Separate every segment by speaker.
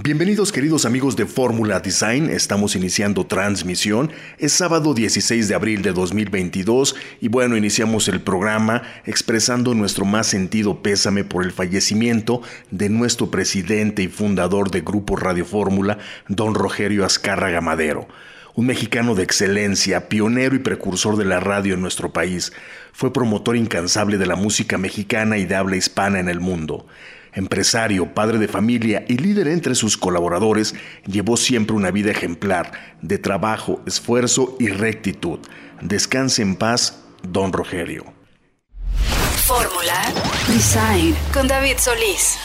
Speaker 1: Bienvenidos queridos amigos de Fórmula Design, estamos iniciando transmisión, es sábado 16 de abril de 2022 y bueno, iniciamos el programa expresando nuestro más sentido pésame por el fallecimiento de nuestro presidente y fundador de Grupo Radio Fórmula, don Rogerio Azcárraga Madero. Un mexicano de excelencia, pionero y precursor de la radio en nuestro país, fue promotor incansable de la música mexicana y de habla hispana en el mundo. Empresario, padre de familia y líder entre sus colaboradores, llevó siempre una vida ejemplar de trabajo, esfuerzo y rectitud. Descanse en paz, don Rogerio.
Speaker 2: Fórmula Design con David Solís.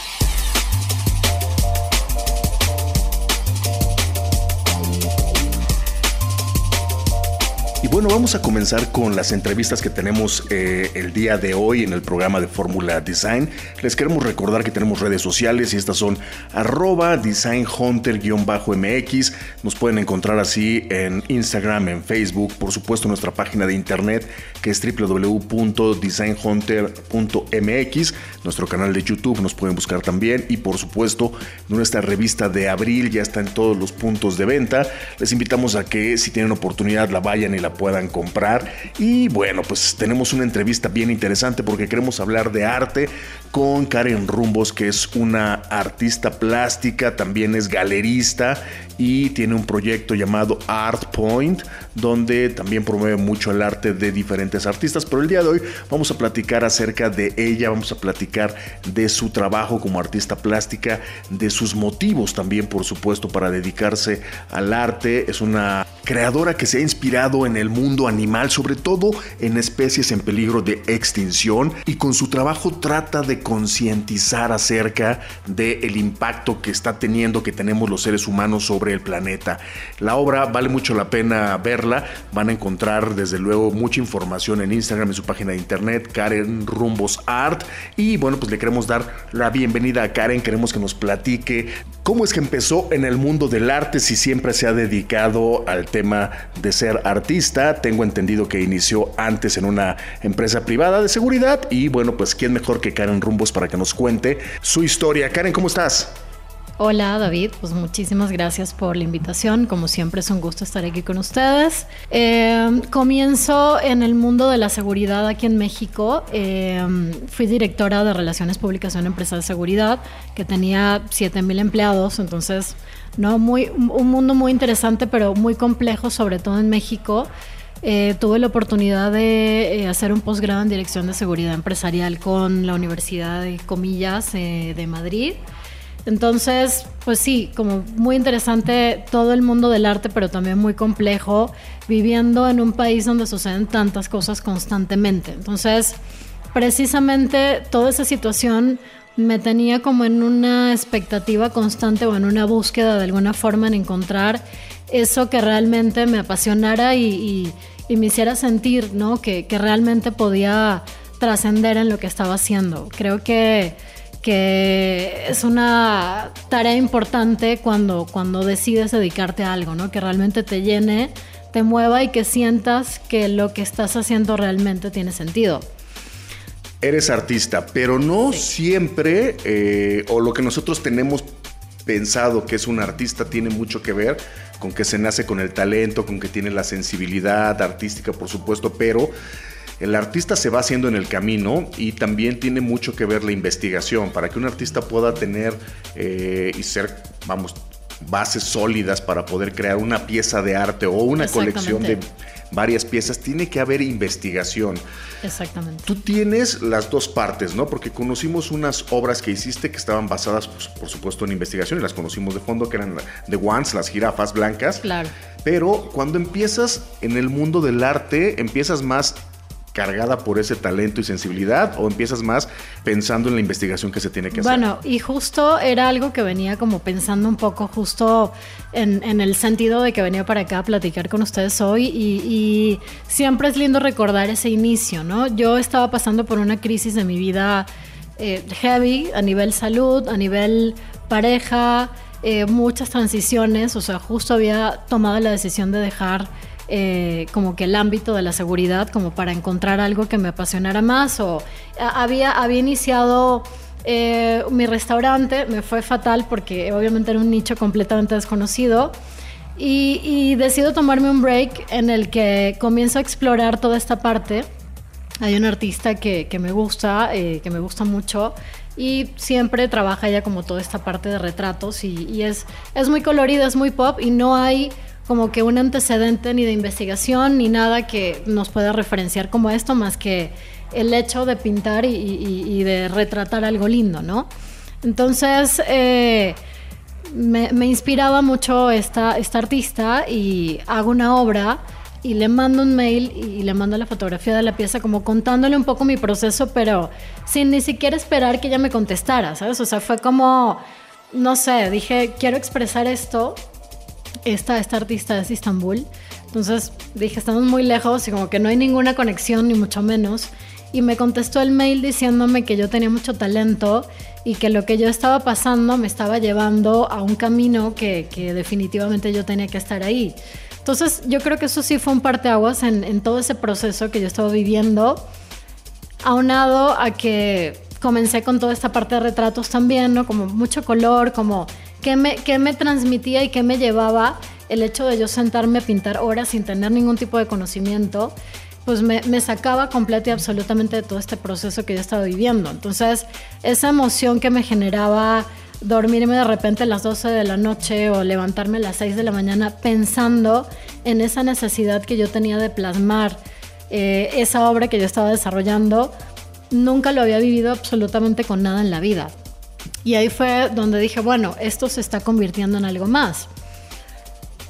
Speaker 1: Bueno, vamos a comenzar con las entrevistas que tenemos eh, el día de hoy en el programa de Fórmula Design. Les queremos recordar que tenemos redes sociales y estas son arroba designhunter-mx. Nos pueden encontrar así en Instagram, en Facebook, por supuesto nuestra página de internet que es www.designhunter.mx. Nuestro canal de YouTube nos pueden buscar también y por supuesto nuestra revista de abril ya está en todos los puntos de venta. Les invitamos a que si tienen oportunidad la vayan y la puedan comprar. Y bueno, pues tenemos una entrevista bien interesante porque queremos hablar de arte con Karen Rumbos, que es una artista plástica, también es galerista y tiene un proyecto llamado Art Point, donde también promueve mucho el arte de diferentes artistas. Pero el día de hoy vamos a platicar acerca de ella, vamos a platicar de su trabajo como artista plástica, de sus motivos también, por supuesto, para dedicarse al arte. Es una creadora que se ha inspirado en el mundo animal, sobre todo en especies en peligro de extinción, y con su trabajo trata de concientizar acerca del impacto que está teniendo, que tenemos los seres humanos sobre el planeta. La obra vale mucho la pena verla, van a encontrar desde luego mucha información en Instagram, en su página de internet, Karen Rumbos Art, y bueno, pues le queremos dar la bienvenida a Karen, queremos que nos platique cómo es que empezó en el mundo del arte, si siempre se ha dedicado al tema de ser artista. Tengo entendido que inició antes en una empresa privada de seguridad y bueno, pues quién mejor que Karen Rumbos para que nos cuente su historia. Karen, ¿cómo estás?
Speaker 3: Hola David, pues muchísimas gracias por la invitación. Como siempre es un gusto estar aquí con ustedes. Eh, comienzo en el mundo de la seguridad aquí en México. Eh, fui directora de Relaciones Públicas en una empresa de seguridad que tenía 7.000 empleados, entonces no muy, un mundo muy interesante pero muy complejo, sobre todo en México. Eh, tuve la oportunidad de hacer un posgrado en Dirección de Seguridad Empresarial con la Universidad de Comillas de Madrid. Entonces, pues sí, como muy interesante todo el mundo del arte, pero también muy complejo, viviendo en un país donde suceden tantas cosas constantemente. Entonces, precisamente toda esa situación me tenía como en una expectativa constante o en una búsqueda de alguna forma en encontrar eso que realmente me apasionara y, me hiciera sentir, ¿no? Que, que realmente podía trascender en lo que estaba haciendo. Creo que que es una tarea importante cuando, cuando decides dedicarte a algo, ¿no? Que realmente te llene, te mueva y que sientas que lo que estás haciendo realmente tiene sentido.
Speaker 1: Eres artista, pero no siempre, eh, o lo que nosotros tenemos pensado que es un artista tiene mucho que ver con que se nace con el talento, con que tiene la sensibilidad artística, por supuesto, pero el artista se va haciendo en el camino y también tiene mucho que ver la investigación. Para que un artista pueda tener eh, y ser, vamos, bases sólidas para poder crear una pieza de arte o una colección de varias piezas, tiene que haber investigación.
Speaker 3: Exactamente.
Speaker 1: Tú tienes las dos partes, ¿no? Porque conocimos unas obras que hiciste que estaban basadas, pues, por supuesto, en investigación y las conocimos de fondo, que eran The Ones, las jirafas blancas.
Speaker 3: Claro.
Speaker 1: Pero cuando empiezas en el mundo del arte, empiezas más cargada por ese talento y sensibilidad o empiezas más pensando en la investigación que se tiene que hacer?
Speaker 3: Bueno, y justo era algo que venía como pensando un poco justo en, el sentido de que venía para acá a platicar con ustedes hoy y, siempre es lindo recordar ese inicio, ¿no? Yo estaba pasando por una crisis de mi vida eh, heavy a nivel salud, a nivel pareja, eh, muchas transiciones, o sea, justo había tomado la decisión de dejar eh, como que el ámbito de la seguridad como para encontrar algo que me apasionara más o había, había iniciado eh, mi restaurante, me fue fatal porque obviamente era un nicho completamente desconocido y, decido tomarme un break en el que comienzo a explorar toda esta parte. Hay un artista que, me gusta, eh, que me gusta mucho y siempre trabaja ella como toda esta parte de retratos y, y es, es muy colorida, es muy pop y no hay como que un antecedente ni de investigación ni nada que nos pueda referenciar como esto, más que el hecho de pintar y, de retratar algo lindo, ¿no? Entonces, eh, me, inspiraba mucho esta, esta artista y hago una obra y le mando un mail y le mando la fotografía de la pieza como contándole un poco mi proceso, pero sin ni siquiera esperar que ella me contestara, ¿sabes? O sea, fue como, no sé, dije, quiero expresar esto esta, esta artista es Istambul. Entonces dije, estamos muy lejos y como que no hay ninguna conexión, ni mucho menos. Y me contestó el mail diciéndome que yo tenía mucho talento y que lo que yo estaba pasando me estaba llevando a un camino que, que definitivamente yo tenía que estar ahí. Entonces yo creo que eso sí fue un parteaguas en, en todo ese proceso que yo estaba viviendo, aunado a que comencé con toda esta parte de retratos también, ¿no? Como mucho color, como ¿Qué me, me transmitía y qué me llevaba el hecho de yo sentarme a pintar horas sin tener ningún tipo de conocimiento? pues me, me, sacaba completa y absolutamente de todo este proceso que yo estaba viviendo. Entonces, esa emoción que me generaba dormirme de repente a las 12 de la noche o levantarme a las 6 de la mañana pensando en esa necesidad que yo tenía de plasmar eh, esa obra que yo estaba desarrollando, nunca lo había vivido absolutamente con nada en la vida. Y ahí fue donde dije, bueno, esto se está convirtiendo en algo más.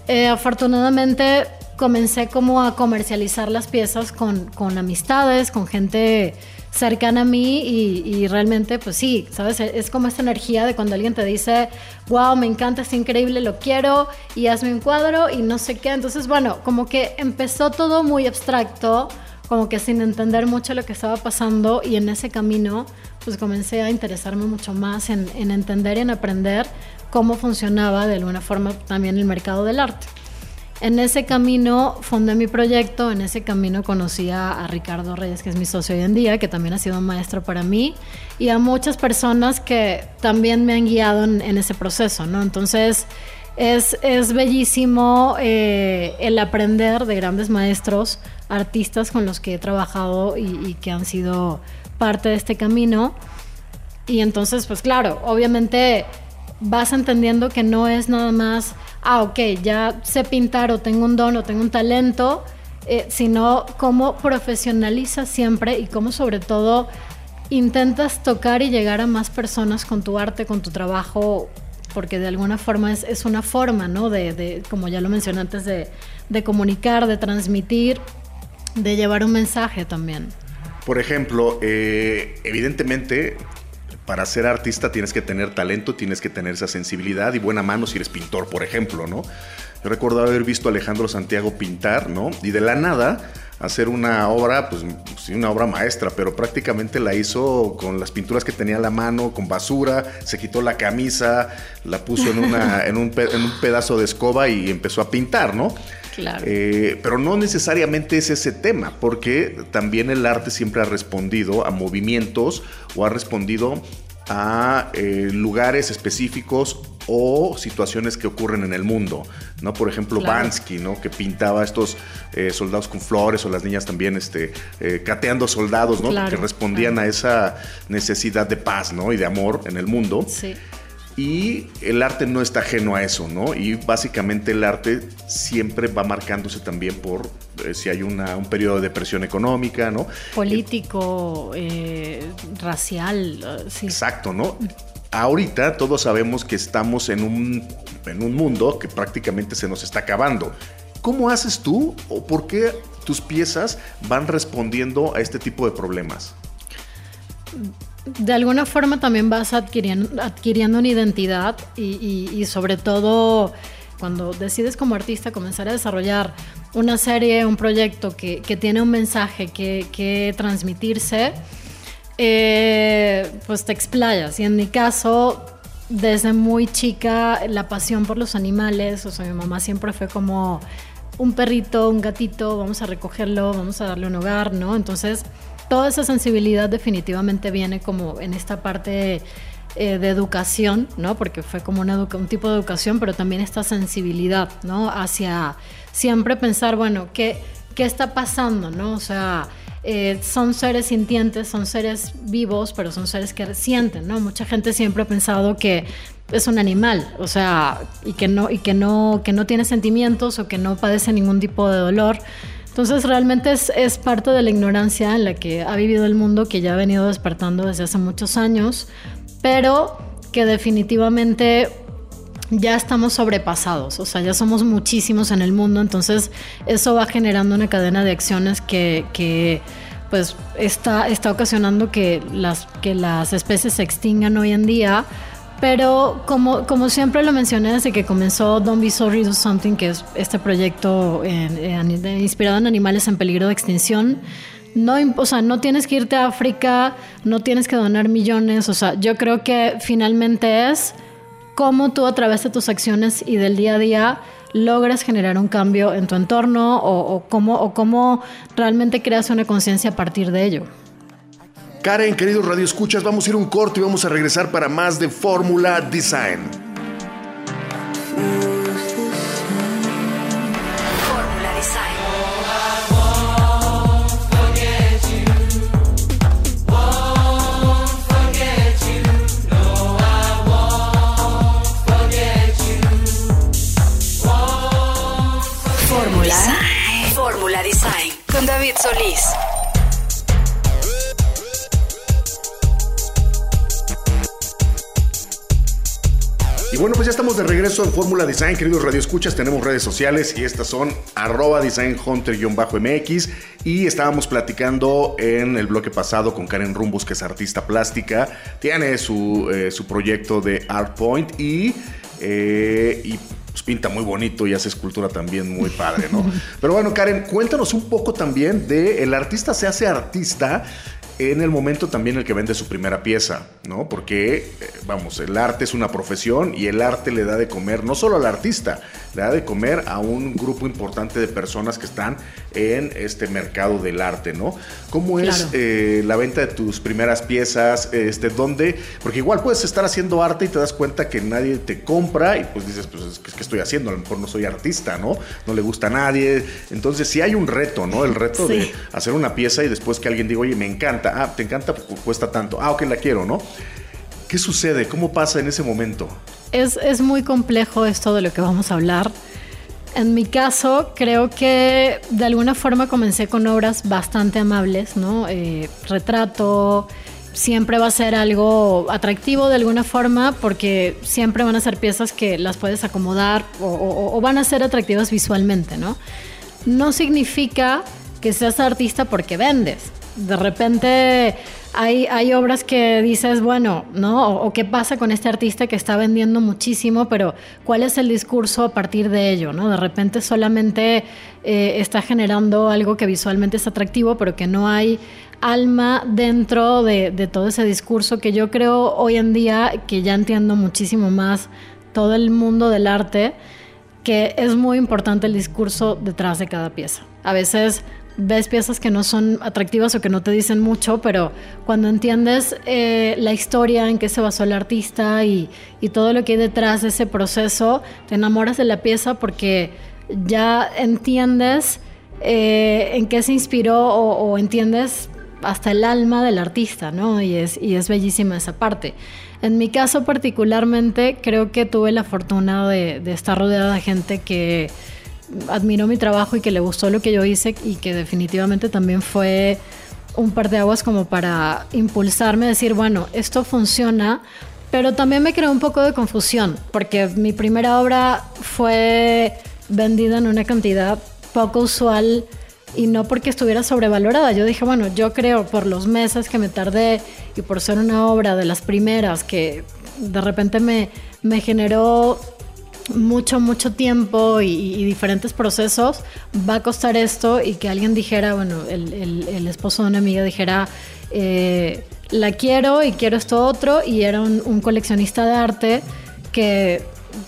Speaker 3: Eh, afortunadamente comencé como a comercializar las piezas con, con amistades, con gente cercana a mí y, realmente pues sí, ¿sabes? Es como esta energía de cuando alguien te dice, wow, me encanta, es increíble, lo quiero y hazme un cuadro y no sé qué. Entonces, bueno, como que empezó todo muy abstracto, como que sin entender mucho lo que estaba pasando y en ese camino pues comencé a interesarme mucho más en, entender y en aprender cómo funcionaba de alguna forma también el mercado del arte. En ese camino fundé mi proyecto, en ese camino conocí a, Ricardo Reyes, que es mi socio hoy en día, que también ha sido un maestro para mí, y a muchas personas que también me han guiado en, ese proceso, ¿no? Entonces, es, es bellísimo eh, el aprender de grandes maestros, artistas con los que he trabajado y que han sido parte de este camino. Y entonces, pues claro, obviamente vas entendiendo que no es nada más, ah, ok, ya sé pintar o tengo un don o tengo un talento, eh, sino cómo profesionalizas siempre y cómo sobre todo intentas tocar y llegar a más personas con tu arte, con tu trabajo, porque de alguna forma es, es una forma, ¿no? De, de, como ya lo mencioné antes, de, de comunicar, de transmitir, de llevar un mensaje también.
Speaker 1: Por ejemplo, eh, evidentemente para ser artista tienes que tener talento, tienes que tener esa sensibilidad y buena mano si eres pintor, por ejemplo, ¿no? Yo recuerdo haber visto a Alejandro Santiago pintar, ¿no? Y de la nada hacer una obra, pues sí, una obra maestra, pero prácticamente la hizo con las pinturas que tenía a la mano, con basura, se quitó la camisa, la puso en, un, en un pedazo de escoba y empezó a pintar, ¿no? Eh, pero no necesariamente es ese tema, porque también el arte siempre ha respondido a movimientos o ha respondido a eh, lugares específicos o situaciones que ocurren en el mundo, ¿no? Por ejemplo, Bansky, ¿no? Que pintaba estos eh, soldados con flores o las niñas también, este, cateando soldados, ¿no? que respondían a esa necesidad de paz, ¿no? Y de amor en el mundo. Sí. Y el arte no está ajeno a eso, ¿no? Y básicamente el arte siempre va marcándose también por eh, si hay una, un periodo de depresión económica, ¿no?
Speaker 3: Político, eh, racial,
Speaker 1: eh, sí. Exacto, ¿no? Ahorita todos sabemos que estamos en un, en un mundo que prácticamente se nos está acabando. ¿Cómo haces tú o por qué tus piezas van respondiendo a este tipo de problemas?
Speaker 3: De alguna forma también vas adquiriendo, adquiriendo una identidad y, sobre todo cuando decides como artista comenzar a desarrollar una serie, un proyecto que, tiene un mensaje que, transmitirse, eh, pues te explayas. Y en mi caso, desde muy chica, la pasión por los animales, o sea, mi mamá siempre fue como un perrito, un gatito, vamos a recogerlo, vamos a darle un hogar, ¿no? Entonces, toda esa sensibilidad definitivamente viene como en esta parte eh, de educación, ¿no? Porque fue como un tipo de educación, pero también esta sensibilidad, ¿no? Hacia siempre pensar, bueno, ¿qué, qué está pasando, ¿no? O sea, eh, son seres sintientes, son seres vivos, pero son seres que sienten, ¿no? Mucha gente siempre ha pensado que es un animal, o sea, y que no, y que no, que no tiene sentimientos o que no padece ningún tipo de dolor. Entonces realmente es, parte de la ignorancia en la que ha vivido el mundo, que ya ha venido despertando desde hace muchos años, pero que definitivamente ya estamos sobrepasados, o sea, ya somos muchísimos en el mundo, entonces eso va generando una cadena de acciones que, que pues está, está ocasionando que las, que las especies se extingan hoy en día pero como, como siempre lo mencioné desde que comenzó Don't Be Sorry Do Something, que es este proyecto inspirado en animales en peligro de extinción, no, o sea, no tienes que irte a África, no tienes que donar millones, o sea, yo creo que finalmente es cómo tú a través de tus acciones y del día a día logras generar un cambio en tu entorno o, cómo, o cómo realmente creas una conciencia a partir de ello.
Speaker 1: Karen, queridos Radio Escuchas, vamos a ir un corto y vamos a regresar para más de Fórmula Design.
Speaker 2: Fórmula Design. Con David Solís.
Speaker 1: Y bueno, pues ya estamos de regreso en Fórmula Design, queridos radioescuchas. Tenemos redes sociales y estas son arroba designhunter-mx. Y estábamos platicando en el bloque pasado con Karen Rumbus, que es artista plástica. Tiene su, eh, su proyecto de Art Point y, eh, y pues pinta muy bonito y hace escultura también muy padre, ¿no? Pero bueno, Karen, cuéntanos un poco también de el artista se hace artista en el momento también el que vende su primera pieza, ¿no? Porque, eh, vamos, el arte es una profesión y el arte le da de comer no solo al artista, le da de comer a un grupo importante de personas que están en este mercado del arte, ¿no? ¿Cómo es eh, la venta de tus primeras piezas? Este, ¿Dónde? Porque igual puedes estar haciendo arte y te das cuenta que nadie te compra y pues dices, pues, ¿qué, estoy haciendo? A lo mejor no soy artista, ¿no? No le gusta a nadie. Entonces sí hay un reto, ¿no? El reto de hacer una pieza y después que alguien diga, oye, me encanta. Ah, te encanta, pues, cuesta tanto. Ah, ok, la quiero, ¿no? ¿Qué sucede? ¿Cómo pasa en ese momento?
Speaker 3: Es, muy complejo esto de lo que vamos a hablar. En mi caso, creo que de alguna forma comencé con obras bastante amables, ¿no? Eh, retrato, siempre va a ser algo atractivo de alguna forma porque siempre van a ser piezas que las puedes acomodar o, van a ser atractivas visualmente, ¿no? No significa que seas artista porque vendes. De repente hay, hay obras que dices, bueno, ¿no? O, qué pasa con este artista que está vendiendo muchísimo, pero ¿cuál es el discurso a partir de ello, ¿no? De repente solamente eh, está generando algo que visualmente es atractivo, pero que no hay alma dentro de, de todo ese discurso que yo creo hoy en día, que ya entiendo muchísimo más todo el mundo del arte, que es muy importante el discurso detrás de cada pieza. A veces ves piezas que no son atractivas o que no te dicen mucho, pero cuando entiendes eh, la historia en que se basó el artista y, todo lo que hay detrás de ese proceso, te enamoras de la pieza porque ya entiendes eh, en qué se inspiró o, entiendes hasta el alma del artista, ¿no? Y es, y es bellísima esa parte. En mi caso particularmente, creo que tuve la fortuna de, de estar rodeada de gente que admiró mi trabajo y que le gustó lo que yo hice y que definitivamente también fue un par de aguas como para impulsarme a decir, bueno, esto funciona, pero también me creó un poco de confusión, porque mi primera obra fue vendida en una cantidad poco usual y no porque estuviera sobrevalorada. Yo dije, bueno, yo creo por los meses que me tardé y por ser una obra de las primeras que de repente me, me generó mucho, mucho tiempo y, diferentes procesos, va a costar esto y que alguien dijera, bueno, el, esposo de una amiga dijera, eh, la quiero y quiero esto otro y era un coleccionista de arte que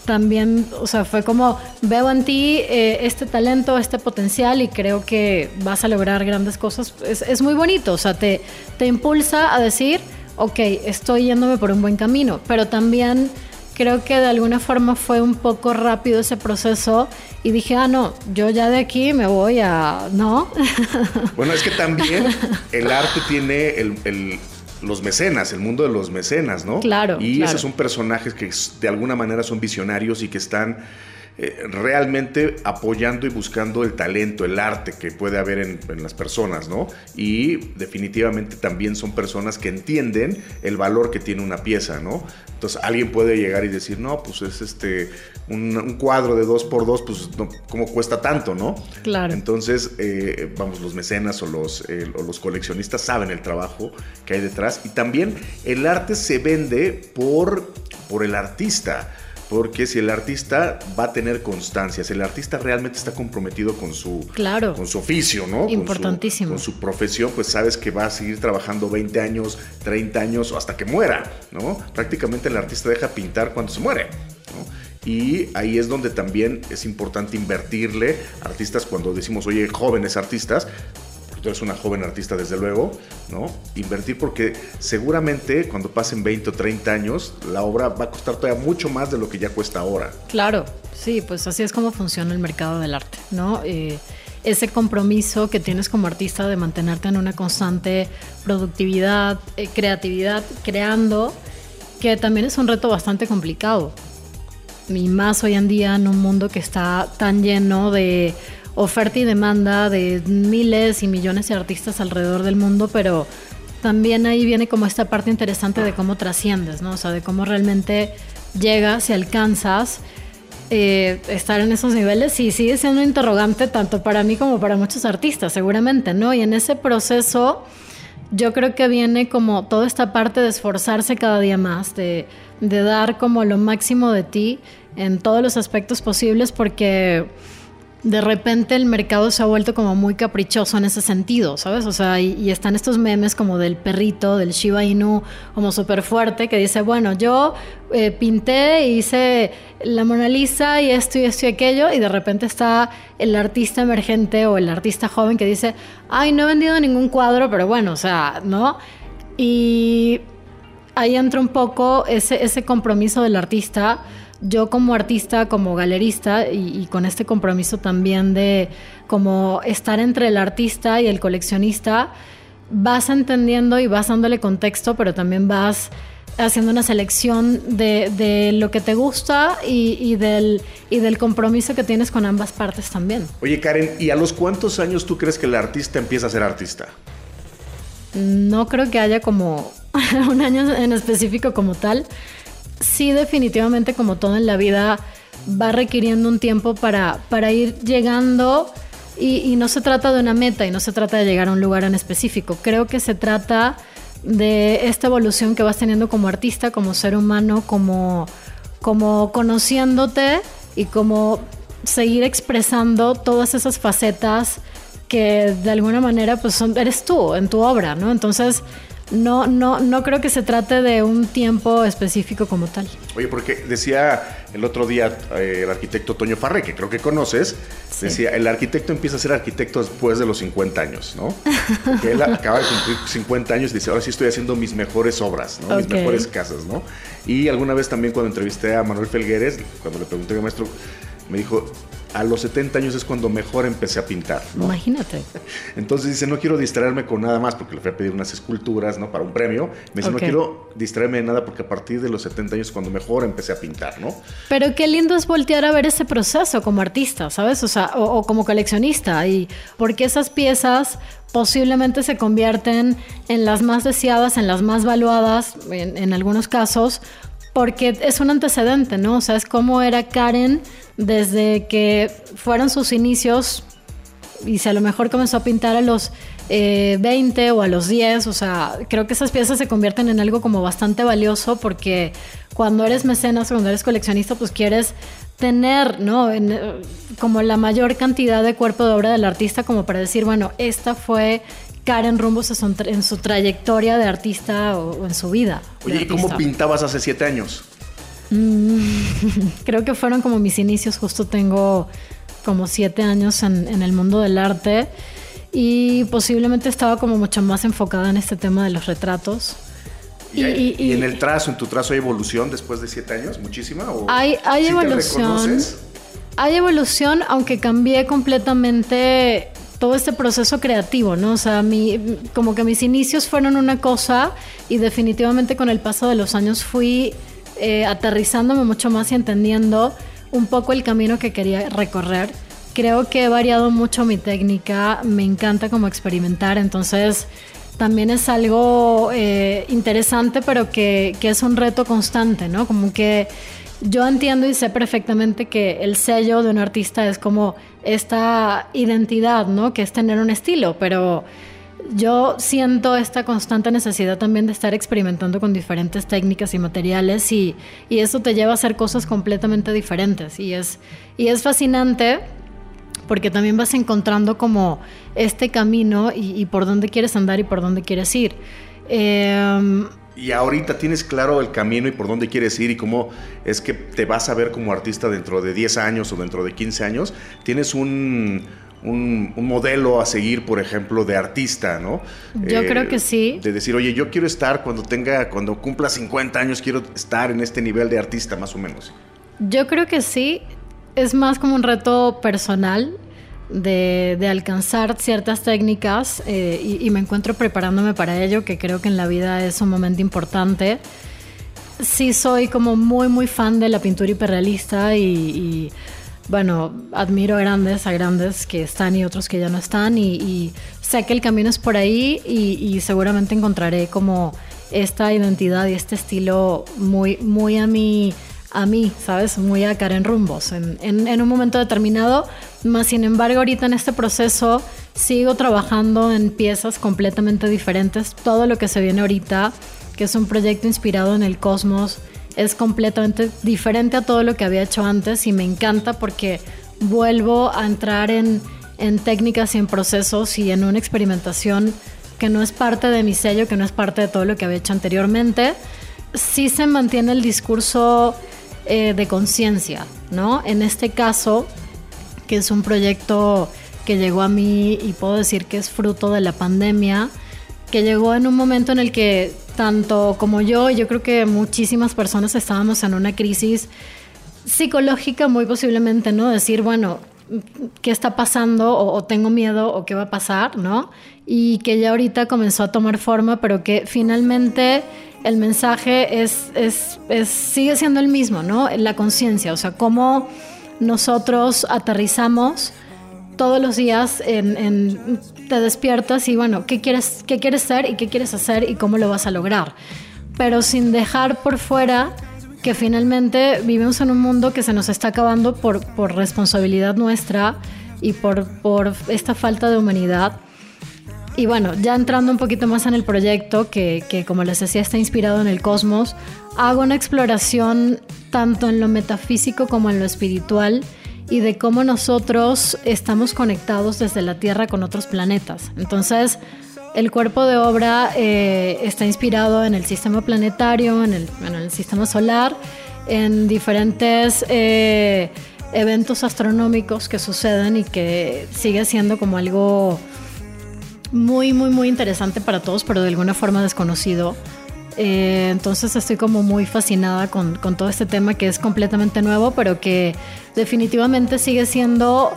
Speaker 3: también, o sea, fue como, veo en ti eh, este talento, este potencial y creo que vas a lograr grandes cosas. Es, muy bonito, o sea, te, te impulsa a decir, ok, estoy yéndome por un buen camino, pero también creo que de alguna forma fue un poco rápido ese proceso y dije, ah, no, yo ya de aquí me voy a, ¿no?
Speaker 1: Bueno, es que también el arte tiene el los mecenas, el mundo de los mecenas, ¿no?
Speaker 3: Claro.
Speaker 1: Y esos son personajes que de alguna manera son visionarios y que están eh, realmente apoyando y buscando el talento, el arte que puede haber en, las personas, ¿no? Y definitivamente también son personas que entienden el valor que tiene una pieza, ¿no? Entonces alguien puede llegar y decir, no, pues es este un, cuadro de dos por dos, pues ¿cómo cuesta tanto, no?
Speaker 3: Claro.
Speaker 1: Entonces, eh, vamos, los mecenas o los, o los coleccionistas saben el trabajo que hay detrás y también el arte se vende por, por el artista. Porque si el artista va a tener constancia, si el artista realmente está comprometido con su,
Speaker 3: claro.
Speaker 1: con su oficio, ¿no?
Speaker 3: Importantísimo.
Speaker 1: Con su, profesión, pues sabes que va a seguir trabajando 20 años, 30 años o hasta que muera, ¿no? Prácticamente el artista deja pintar cuando se muere, ¿no? Y ahí es donde también es importante invertirle artistas cuando decimos, oye, jóvenes artistas, tú eres una joven artista desde luego, ¿no? Invertir porque seguramente cuando pasen 20 o 30 años, la obra va a costar todavía mucho más de lo que ya cuesta ahora.
Speaker 3: Claro, sí, pues así es como funciona el mercado del arte, ¿no? Eh, ese compromiso que tienes como artista de mantenerte en una constante productividad, eh, creatividad, creando, que también es un reto bastante complicado. Y más hoy en día en un mundo que está tan lleno de oferta y demanda de miles y millones de artistas alrededor del mundo, pero también ahí viene como esta parte interesante de cómo trasciendes, ¿no? O sea, de cómo realmente llegas y alcanzas eh, estar en esos niveles y sigue siendo un interrogante tanto para mí como para muchos artistas, seguramente, ¿no? Y en ese proceso yo creo que viene como toda esta parte de esforzarse cada día más, de dar como lo máximo de ti en todos los aspectos posibles porque de repente el mercado se ha vuelto como muy caprichoso en ese sentido, ¿sabes? O sea, y, están estos memes como del perrito, del Shiba Inu, como súper fuerte, que dice, bueno, yo eh, pinté, hice la Mona Lisa y esto y esto y aquello, y de repente está el artista emergente o el artista joven que dice, ay, no he vendido ningún cuadro, pero bueno, o sea, ¿no? Y ahí entra un poco ese, ese compromiso del artista yo como artista, como galerista y, con este compromiso también de como estar entre el artista y el coleccionista, vas entendiendo y vas dándole contexto, pero también vas haciendo una selección de, lo que te gusta y, del, y del compromiso que tienes con ambas partes también.
Speaker 1: Oye Karen, ¿y a los cuántos años tú crees que el artista empieza a ser artista?
Speaker 3: No creo que haya como un año en específico como tal sí definitivamente como todo en la vida va requiriendo un tiempo para, para ir llegando y, no se trata de una meta y no se trata de llegar a un lugar en específico. Creo que se trata de esta evolución que vas teniendo como artista, como ser humano, como, como conociéndote y como seguir expresando todas esas facetas que de alguna manera pues eres tú en tu obra, ¿no? Entonces no, no, no creo que se trate de un tiempo específico como tal.
Speaker 1: Oye, porque decía el otro día eh, el arquitecto Toño Farré, que creo que conoces, decía, el arquitecto empieza a ser arquitecto después de los 50 años, ¿no? Porque él acaba de cumplir 50 años y dice, ahora sí estoy haciendo mis mejores obras, ¿no? Mis mejores casas, ¿no? Y alguna vez también cuando entrevisté a Manuel Felgueres, cuando le pregunté a maestro, me dijo, a los 70 años es cuando mejor empecé a pintar.
Speaker 3: Imagínate.
Speaker 1: Entonces dice, no quiero distraerme con nada más porque le fui a pedir unas esculturas, ¿no? Para un premio. Me dice, no quiero distraerme de nada porque a partir de los 70 años es cuando mejor empecé a pintar, ¿no?
Speaker 3: Pero qué lindo es voltear a ver ese proceso como artista, ¿sabes? O sea, o, como coleccionista. Y porque esas piezas posiblemente se convierten en las más deseadas, en las más valuadas, en, en algunos casos, porque es un antecedente, ¿no? O sea, es cómo era Karen desde que fueron sus inicios y si a lo mejor comenzó a pintar a los 20 eh, o a los 10, o sea, creo que esas piezas se convierten en algo como bastante valioso porque cuando eres mecenas, cuando eres coleccionista, pues quieres tener, ¿no? Eh, como la mayor cantidad de cuerpo de obra del artista como para decir, bueno, esta fue Karen Rumbos en su trayectoria de artista o, en su vida.
Speaker 1: Oye, ¿y cómo pintabas hace siete años?
Speaker 3: Mm, creo que fueron como mis inicios, justo tengo como siete años en, el mundo del arte y posiblemente estaba como mucho más enfocada en este tema de los retratos.
Speaker 1: ¿Y, en el trazo, en tu trazo hay evolución después de siete años? ¿Muchísima?
Speaker 3: hay, hay evolución. Hay evolución, aunque cambié completamente todo este proceso creativo, ¿no? O sea, mi, como que mis inicios fueron una cosa y definitivamente con el paso de los años fui eh, aterrizándome mucho más y entendiendo un poco el camino que quería recorrer. Creo que he variado mucho mi técnica, me encanta como experimentar, entonces también es algo eh, interesante, pero que, que, es un reto constante, ¿no? Como que yo entiendo y sé perfectamente que el sello de un artista es como esta identidad, ¿no? Que es tener un estilo, pero yo siento esta constante necesidad también de estar experimentando con diferentes técnicas y materiales y, y, eso te lleva a hacer cosas completamente diferentes y es, y es fascinante porque también vas encontrando como este camino y, por dónde quieres andar y por dónde quieres ir.
Speaker 1: Em, y ahorita tienes claro el camino y por dónde quieres ir y cómo es que te vas a ver como artista dentro de 10 años o dentro de 15 años. Tienes un, un, modelo a seguir, por ejemplo, de artista, ¿no?
Speaker 3: Yo creo eh, que sí.
Speaker 1: De decir, oye, yo quiero estar cuando tenga, cuando cumpla 50 años, quiero estar en este nivel de artista, más o menos.
Speaker 3: Yo creo que sí es más como un reto personal de, alcanzar ciertas técnicas eh, y, me encuentro preparándome para ello, que creo que en la vida es un momento importante. Sí soy como muy, muy fan de la pintura hiperrealista y, bueno, admiro a grandes, a grandes que están y otros que ya no están y, sé que el camino es por ahí y, seguramente encontraré como esta identidad y este estilo muy, muy a mi a mí, ¿sabes? Muy a Karen Rumbos en, en, un momento determinado. Más sin embargo, ahorita en este proceso sigo trabajando en piezas completamente diferentes. Todo lo que se viene ahorita, que es un proyecto inspirado en el cosmos, es completamente diferente a todo lo que había hecho antes y me encanta porque vuelvo a entrar en, en técnicas y en procesos y en una experimentación que no es parte de mi sello, que no es parte de todo lo que había hecho anteriormente. Sí se mantiene el discurso eh, de conciencia, ¿no? En este caso, que es un proyecto que llegó a mí y puedo decir que es fruto de la pandemia, que llegó en un momento en el que tanto como yo, yo creo que muchísimas personas estábamos en una crisis psicológica muy posiblemente, ¿no? Decir, bueno, ¿qué está pasando? O, o, tengo miedo, o qué va a pasar, ¿no? Y que ya ahorita comenzó a tomar forma, pero que finalmente el mensaje es, sigue siendo el mismo, ¿no? La conciencia, o sea, cómo nosotros aterrizamos todos los días en, te despiertas y bueno, ¿qué quieres, ¿qué quieres ser y qué quieres hacer y cómo lo vas a lograr? Pero sin dejar por fuera que finalmente vivimos en un mundo que se nos está acabando por, por responsabilidad nuestra y por, por esta falta de humanidad y bueno, ya entrando un poquito más en el proyecto, que, como les decía está inspirado en el cosmos, hago una exploración tanto en lo metafísico como en lo espiritual y de cómo nosotros estamos conectados desde la Tierra con otros planetas. Entonces, el cuerpo de obra eh, está inspirado en el sistema planetario, en el, sistema solar, en diferentes eh, eventos astronómicos que suceden y que sigue siendo como algo muy, muy, muy interesante para todos, pero de alguna forma desconocido. Eh, entonces estoy como muy fascinada con, con, todo este tema que es completamente nuevo, pero que definitivamente sigue siendo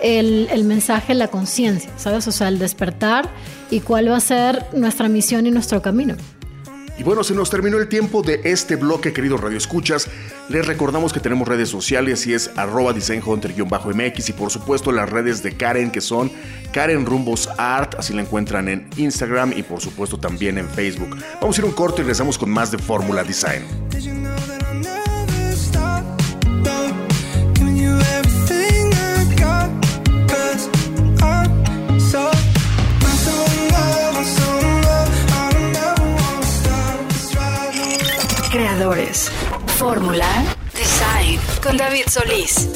Speaker 3: el, el mensaje, la conciencia, ¿sabes? O sea, el despertar y cuál va a ser nuestra misión y nuestro camino.
Speaker 1: Y bueno, se nos terminó el tiempo de este bloque, queridos radioescuchas. Les recordamos que tenemos redes sociales y es arroba designhunter-mx y por supuesto las redes de Karen que son Karen Rumbos Art, así la encuentran en Instagram y por supuesto también en Facebook. Vamos a ir un corto y regresamos con más de Fórmula Design.
Speaker 2: Fórmula Design con David Solís.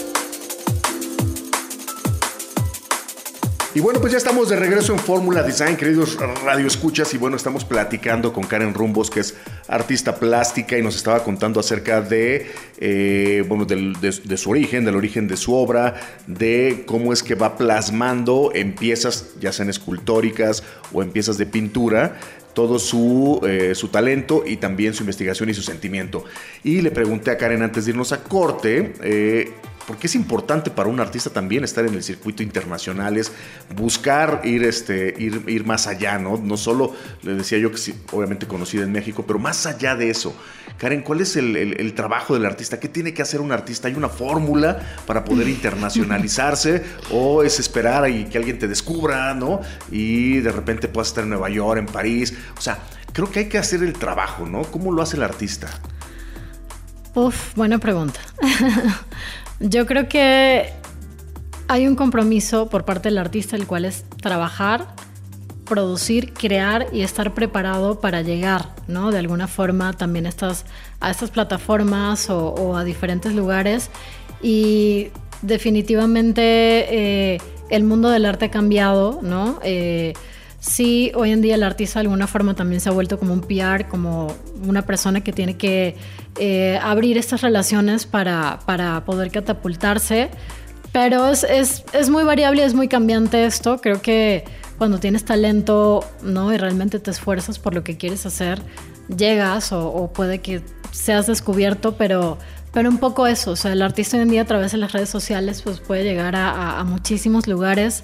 Speaker 1: Y bueno, pues ya estamos de regreso en Fórmula Design, queridos Radio Escuchas. Y bueno, estamos platicando con Karen Rumbos, que es artista plástica, y nos estaba contando acerca de, eh, bueno, de, su origen, del origen de su obra, de cómo es que va plasmando en piezas, ya sean escultóricas o en piezas de pintura, todo su, eh, su, talento y también su investigación y su sentimiento. Y le pregunté a Karen antes de irnos a corte, eh, porque es importante para un artista también estar en el circuito internacional, es buscar ir, este, ir, ir más allá, ¿no? No solo, le decía yo que sí, obviamente conocida en México, pero más allá de eso. Karen, ¿cuál es el, trabajo del artista? ¿Qué tiene que hacer un artista? ¿Hay una fórmula para poder internacionalizarse? ¿O es esperar y que alguien te descubra, ¿no? Y de repente puedas estar en Nueva York, en París. O sea, creo que hay que hacer el trabajo, ¿no? ¿Cómo lo hace el artista?
Speaker 3: Uf, buena pregunta. Yo creo que hay un compromiso por parte del artista, el cual es trabajar, producir, crear y estar preparado para llegar, ¿no? De alguna forma también estas, a estas plataformas o, a diferentes lugares. Y definitivamente eh, el mundo del arte ha cambiado, ¿no? Eh, sí, hoy en día el artista de alguna forma también se ha vuelto como un PR, como una persona que tiene que eh, abrir estas relaciones para, para poder catapultarse. Pero es, es, es, muy variable, es muy cambiante esto. Creo que cuando tienes talento ¿no? y realmente te esfuerzas por lo que quieres hacer, llegas o, puede que seas descubierto, pero, pero un poco eso. O sea, el artista hoy en día a través de las redes sociales pues, puede llegar a, a muchísimos lugares.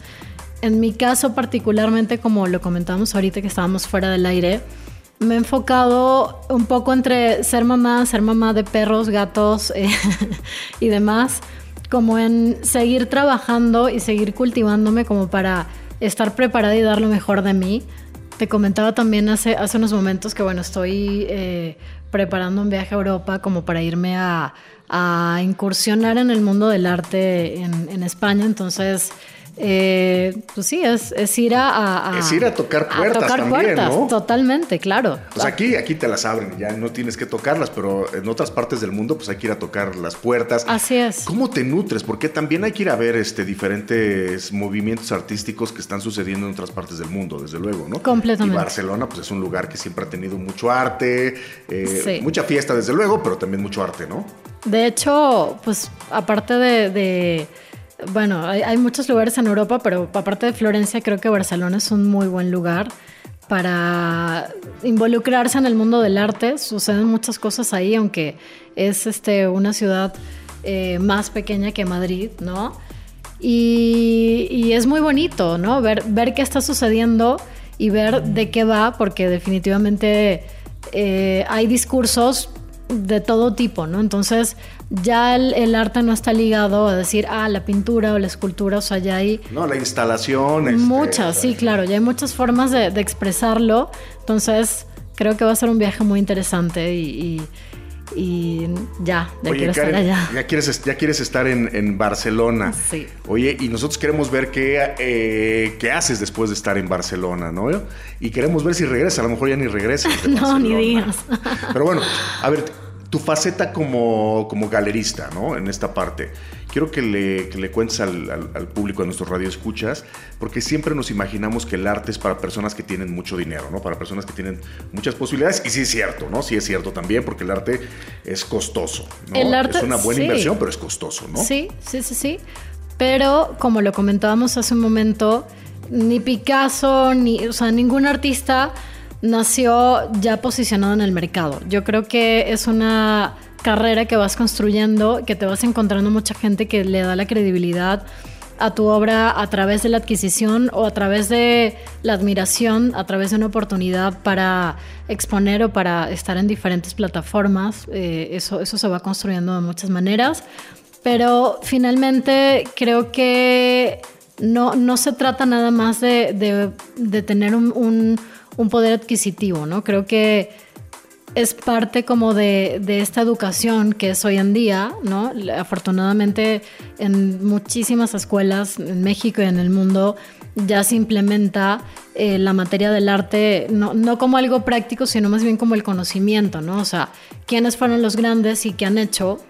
Speaker 3: En mi caso particularmente, como lo comentamos ahorita que estábamos fuera del aire, me he enfocado un poco entre ser mamá, ser mamá de perros, gatos eh, y demás, como en seguir trabajando y seguir cultivándome como para estar preparada y dar lo mejor de mí. Te comentaba también hace, hace unos momentos que bueno, estoy eh, preparando un viaje a Europa como para irme a, incursionar en el mundo del arte en, en España, entonces eh, pues sí, es, ir a,
Speaker 1: Es ir a tocar puertas tocar también, puertas, ¿no?
Speaker 3: Totalmente, claro.
Speaker 1: Pues aquí, aquí te las abren, ya no tienes que tocarlas, pero en otras partes del mundo pues hay que ir a tocar las puertas.
Speaker 3: Así es.
Speaker 1: ¿Cómo te nutres? Porque también hay que ir a ver este, diferentes movimientos artísticos que están sucediendo en otras partes del mundo, desde luego, ¿no?
Speaker 3: Completamente.
Speaker 1: Y Barcelona pues es un lugar que siempre ha tenido mucho arte, eh, mucha fiesta desde luego, pero también mucho arte, ¿no?
Speaker 3: De hecho, pues aparte de bueno, hay, muchos lugares en Europa, pero aparte de Florencia, creo que Barcelona es un muy buen lugar para involucrarse en el mundo del arte. Suceden muchas cosas ahí, aunque es este, una ciudad eh, más pequeña que Madrid, ¿no? Y, es muy bonito, ¿no? Ver, ver qué está sucediendo y ver de qué va, porque definitivamente eh, hay discursos de todo tipo, ¿no? Entonces ya el, arte no está ligado a decir, ah, la pintura o la escultura, o sea, ya hay...
Speaker 1: No, la instalación. Este,
Speaker 3: muchas, sí, claro, ya hay muchas formas de, expresarlo, entonces creo que va a ser un viaje muy interesante y, ya, ya quiero estar allá.
Speaker 1: Ya quieres, ya quieres estar en, Barcelona.
Speaker 3: Sí.
Speaker 1: Oye, y nosotros queremos ver qué, eh, qué haces después de estar en Barcelona, ¿no? Y queremos ver si regresas, a lo mejor ya ni regresas.
Speaker 3: no, ni digas.
Speaker 1: Pero bueno, a ver, tu faceta como, como galerista, ¿no? En esta parte. Quiero que le, que le cuentes al, al, público, a nuestros radioescuchas, porque siempre nos imaginamos que el arte es para personas que tienen mucho dinero, ¿no? Para personas que tienen muchas posibilidades. Y sí es cierto, ¿no? Sí es cierto también, porque el arte es costoso, ¿no?
Speaker 3: El arte,
Speaker 1: es una buena inversión, pero es costoso, ¿no?
Speaker 3: Sí, sí, sí, sí. Pero como lo comentábamos hace un momento, ni Picasso, ni, o sea, ningún artista nació ya posicionado en el mercado. Yo creo que es una carrera que vas construyendo, que te vas encontrando mucha gente que le da la credibilidad a tu obra a través de la adquisición o a través de la admiración, a través de una oportunidad para exponer o para estar en diferentes plataformas. Eh, eso, eso se va construyendo de muchas maneras. Pero finalmente creo que no, no se trata nada más de, de, tener un un poder adquisitivo, ¿no? Creo que es parte como de, esta educación que es hoy en día, ¿no? Afortunadamente en muchísimas escuelas en México y en el mundo ya se implementa eh, la materia del arte, no, no, como algo práctico, sino más bien como el conocimiento, ¿no? O sea, quiénes fueron los grandes y qué han hecho,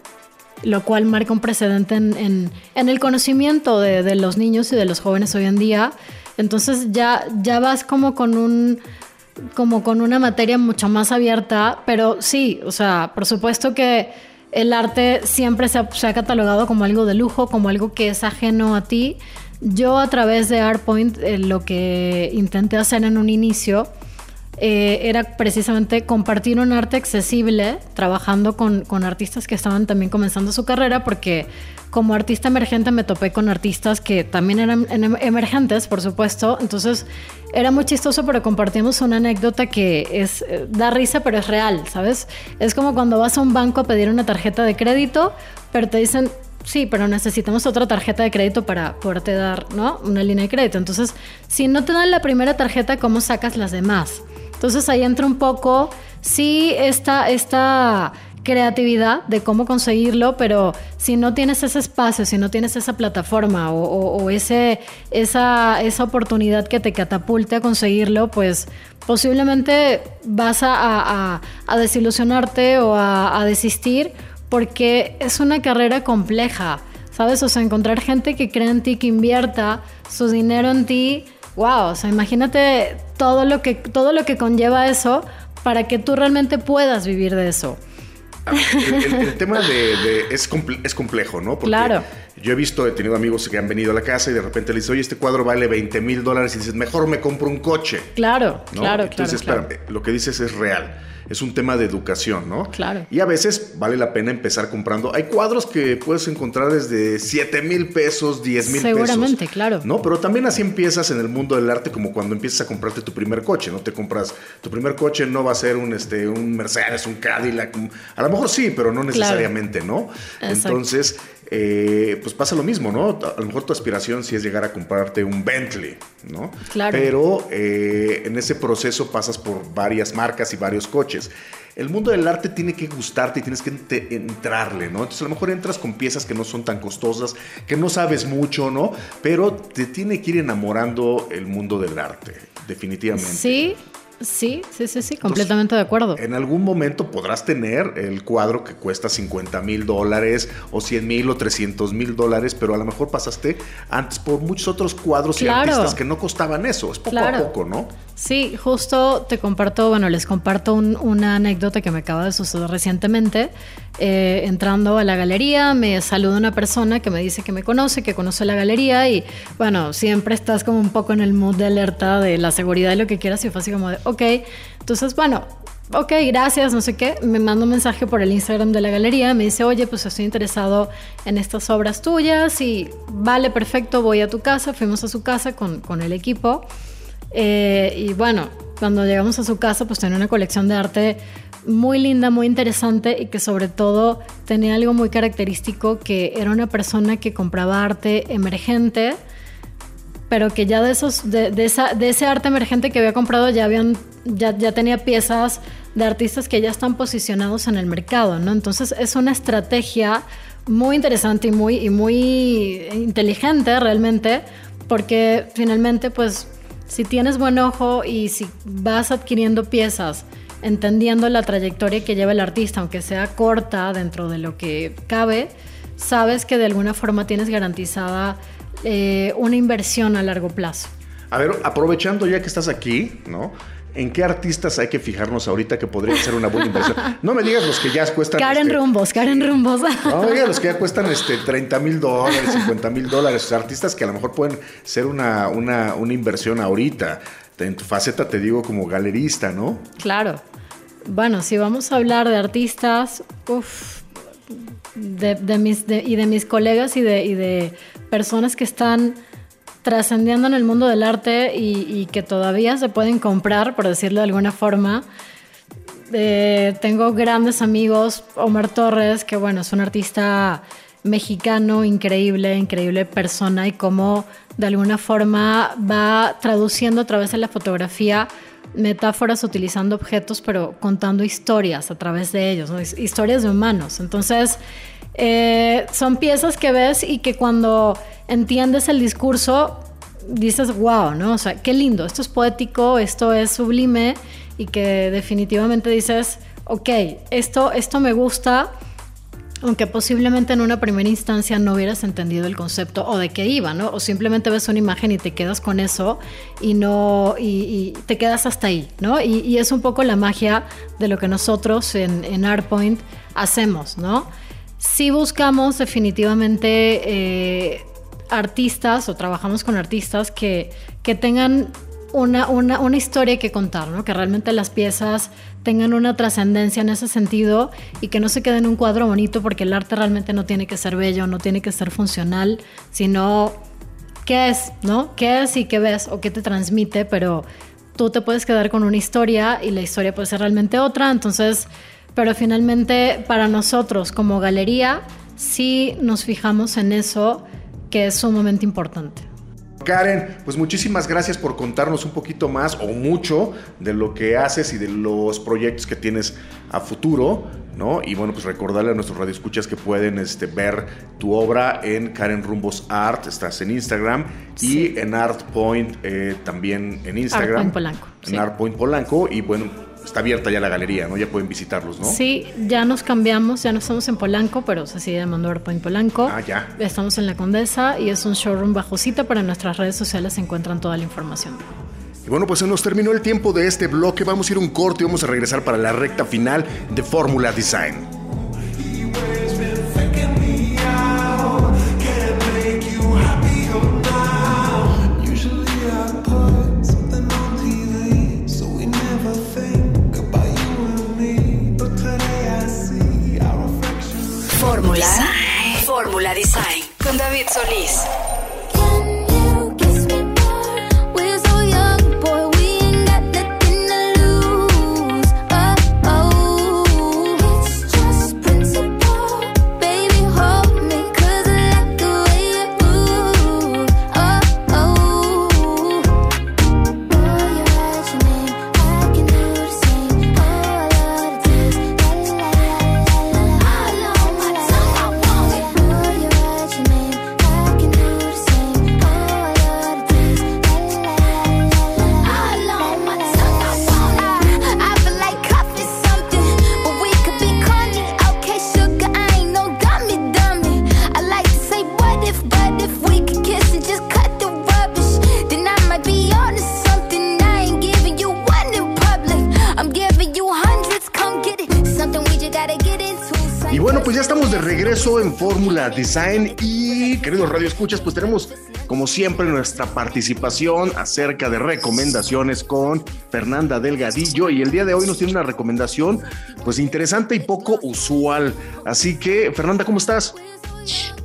Speaker 3: lo cual marca un precedente en, en, el conocimiento de, de, los niños y de los jóvenes hoy en día. Entonces ya, ya vas como con un como con una materia mucho más abierta, pero sí, o sea, por supuesto que el arte siempre se ha, catalogado como algo de lujo, como algo que es ajeno a ti, yo a través de ArtPoint eh, lo que intenté hacer en un inicio eh, era precisamente compartir un arte accesible, trabajando con, con, artistas que estaban también comenzando su carrera, porque como artista emergente me topé con artistas que también eran emergentes, por supuesto. Entonces era muy chistoso, pero compartimos una anécdota que es eh, da risa, pero es real, ¿sabes? Es como cuando vas a un banco a pedir una tarjeta de crédito, pero te dicen, sí, pero necesitamos otra tarjeta de crédito para poderte dar, ¿no? Una línea de crédito. Entonces, si no te dan la primera tarjeta, ¿cómo sacas las demás? Entonces ahí entra un poco, sí, esta, esta creatividad de cómo conseguirlo, pero si no tienes ese espacio, si no tienes esa plataforma o, ese, esa, esa oportunidad que te catapulte a conseguirlo, pues posiblemente vas a, a, desilusionarte o a desistir porque es una carrera compleja, ¿sabes? O sea, encontrar gente que crea en ti, que invierta su dinero en ti, wow, o sea, imagínate todo lo que, todo lo que conlleva eso para que tú realmente puedas vivir de eso.
Speaker 1: El, tema de, es, es, complejo, ¿no? Porque
Speaker 3: claro.
Speaker 1: Yo he visto, he tenido amigos que han venido a la casa y de repente le dicen, oye, este cuadro vale 20 mil dólares y dices, mejor me compro un coche.
Speaker 3: Claro, claro,
Speaker 1: Entonces,
Speaker 3: claro.
Speaker 1: espérame, lo que dices es real es un tema de educación, ¿no?
Speaker 3: Claro.
Speaker 1: Y a veces vale la pena empezar comprando. Hay cuadros que puedes encontrar desde 7 mil pesos, 10 mil pesos.
Speaker 3: Seguramente, claro.
Speaker 1: ¿No? Pero también así empiezas en el mundo del arte como cuando empiezas a comprarte tu primer coche, ¿no? Te compras, tu primer coche no va a ser un, este, un Mercedes, un Cadillac. A lo mejor sí, pero no necesariamente, ¿no? Entonces, eh, pues pasa lo mismo, ¿no? A lo mejor tu aspiración sí es llegar a comprarte un Bentley, ¿no?
Speaker 3: Claro.
Speaker 1: Pero eh, en ese proceso pasas por varias marcas y varios coches. El mundo del arte tiene que gustarte y tienes que entrarle, ¿no? Entonces a lo mejor entras con piezas que no son tan costosas, que no sabes mucho, ¿no? Pero te tiene que ir enamorando el mundo del arte, definitivamente.
Speaker 3: Sí, Sí, sí, sí, sí, completamente de acuerdo.
Speaker 1: En algún momento podrás tener el cuadro que cuesta 50 mil dólares o 100 mil o 300 mil dólares, pero a lo mejor pasaste antes por muchos otros cuadros y artistas que no costaban eso. Es poco a poco, ¿no?
Speaker 3: Sí, justo te comparto, bueno, les comparto una anécdota que me acaba de suceder recientemente. Eh, entrando a la galería, me saluda una persona que me dice que me conoce, que conoce la galería y bueno, siempre estás como un poco en el mood de alerta de la seguridad y lo que quieras y fue así como de, ok, entonces bueno, ok, gracias, no sé qué, me manda un mensaje por el Instagram de la galería, me dice, oye, pues estoy interesado en estas obras tuyas y vale, perfecto, voy a tu casa, fuimos a su casa con, con el equipo eh, y bueno, cuando llegamos a su casa, pues tenía una colección de arte muy linda, muy interesante y que sobre todo tenía algo muy característico que era una persona que compraba arte emergente, pero que ya de esos de, esa, de ese arte emergente que había comprado ya habían ya, ya, tenía piezas de artistas que ya están posicionados en el mercado, ¿no? Entonces es una estrategia muy interesante y muy, y muy inteligente realmente, porque finalmente pues si tienes buen ojo y si vas adquiriendo piezas entendiendo la trayectoria que lleva el artista, aunque sea corta dentro de lo que cabe, sabes que de alguna forma tienes garantizada eh, una inversión a largo plazo.
Speaker 1: A ver, aprovechando ya que estás aquí, ¿no? ¿En qué artistas hay que fijarnos ahorita que podría ser una buena inversión? No me digas los que ya cuestan.
Speaker 3: Karen
Speaker 1: este,
Speaker 3: Rumbos, Karen Rumbos.
Speaker 1: No, digas los que ya cuestan este, 30 mil dólares, 50 mil dólares. Artistas que a lo mejor pueden ser una, una, una inversión ahorita. En tu faceta te digo como galerista, ¿no?
Speaker 3: Claro. Bueno, si vamos a hablar de artistas, uff, de, de, mis, de, y de mis colegas y de, y de personas que están trascendiendo en el mundo del arte y, que todavía se pueden comprar, por decirlo de alguna forma. Eh, tengo grandes amigos, Omar Torres, que bueno, es un artista mexicano increíble, increíble persona y cómo de alguna forma va traduciendo a través de la fotografía metáforas utilizando objetos, pero contando historias a través de ellos, historias de humanos. Entonces, eh, son piezas que ves y que cuando entiendes el discurso, dices, wow, ¿no? O sea, qué lindo, esto es poético, esto es sublime y que definitivamente dices, ok, esto, esto me gusta, aunque posiblemente en una primera instancia no hubieras entendido el concepto o de qué iba, ¿no? O simplemente ves una imagen y te quedas con eso y no, y, te quedas hasta ahí, ¿no? Y, es un poco la magia de lo que nosotros en, en Artpoint hacemos, ¿no? Si buscamos definitivamente eh, artistas o trabajamos con artistas que, que tengan una, una, una, historia que contar, ¿no? que realmente las piezas tengan una trascendencia en ese sentido y que no se quede en un cuadro bonito porque el arte realmente no tiene que ser bello, no tiene que ser funcional, sino qué es, ¿no? ¿Qué es y qué ves o qué te transmite? Pero tú te puedes quedar con una historia y la historia puede ser realmente otra, entonces, pero finalmente para nosotros como galería sí nos fijamos en eso que es sumamente importante.
Speaker 1: Karen, pues muchísimas gracias por contarnos un poquito más o mucho de lo que haces y de los proyectos que tienes a futuro, ¿no? Y bueno, pues recordarle a nuestros radioescuchas que pueden este, ver tu obra en Karen Rumbos Art, estás en Instagram, y en Art Point eh, también en Instagram.
Speaker 3: Art Point Polanco.
Speaker 1: En Art Point Polanco, y bueno, está abierta ya la galería, ¿no? Ya pueden visitarlos, ¿no?
Speaker 3: Sí, ya nos cambiamos, ya no estamos en Polanco, pero se sigue llamando en Polanco.
Speaker 1: Ah, ya.
Speaker 3: Estamos en La Condesa y es un showroom bajo cita, para nuestras redes sociales se encuentran toda la información.
Speaker 1: Y bueno, pues se nos terminó el tiempo de este bloque. Vamos a ir un corte y vamos a regresar para la recta final de Fórmula Design.
Speaker 2: David Solís.
Speaker 1: Design y queridos Radio Escuchas, pues tenemos como siempre nuestra participación acerca de recomendaciones con Fernanda Delgadillo y el día de hoy nos tiene una recomendación pues interesante y poco usual. Así que Fernanda, ¿cómo estás?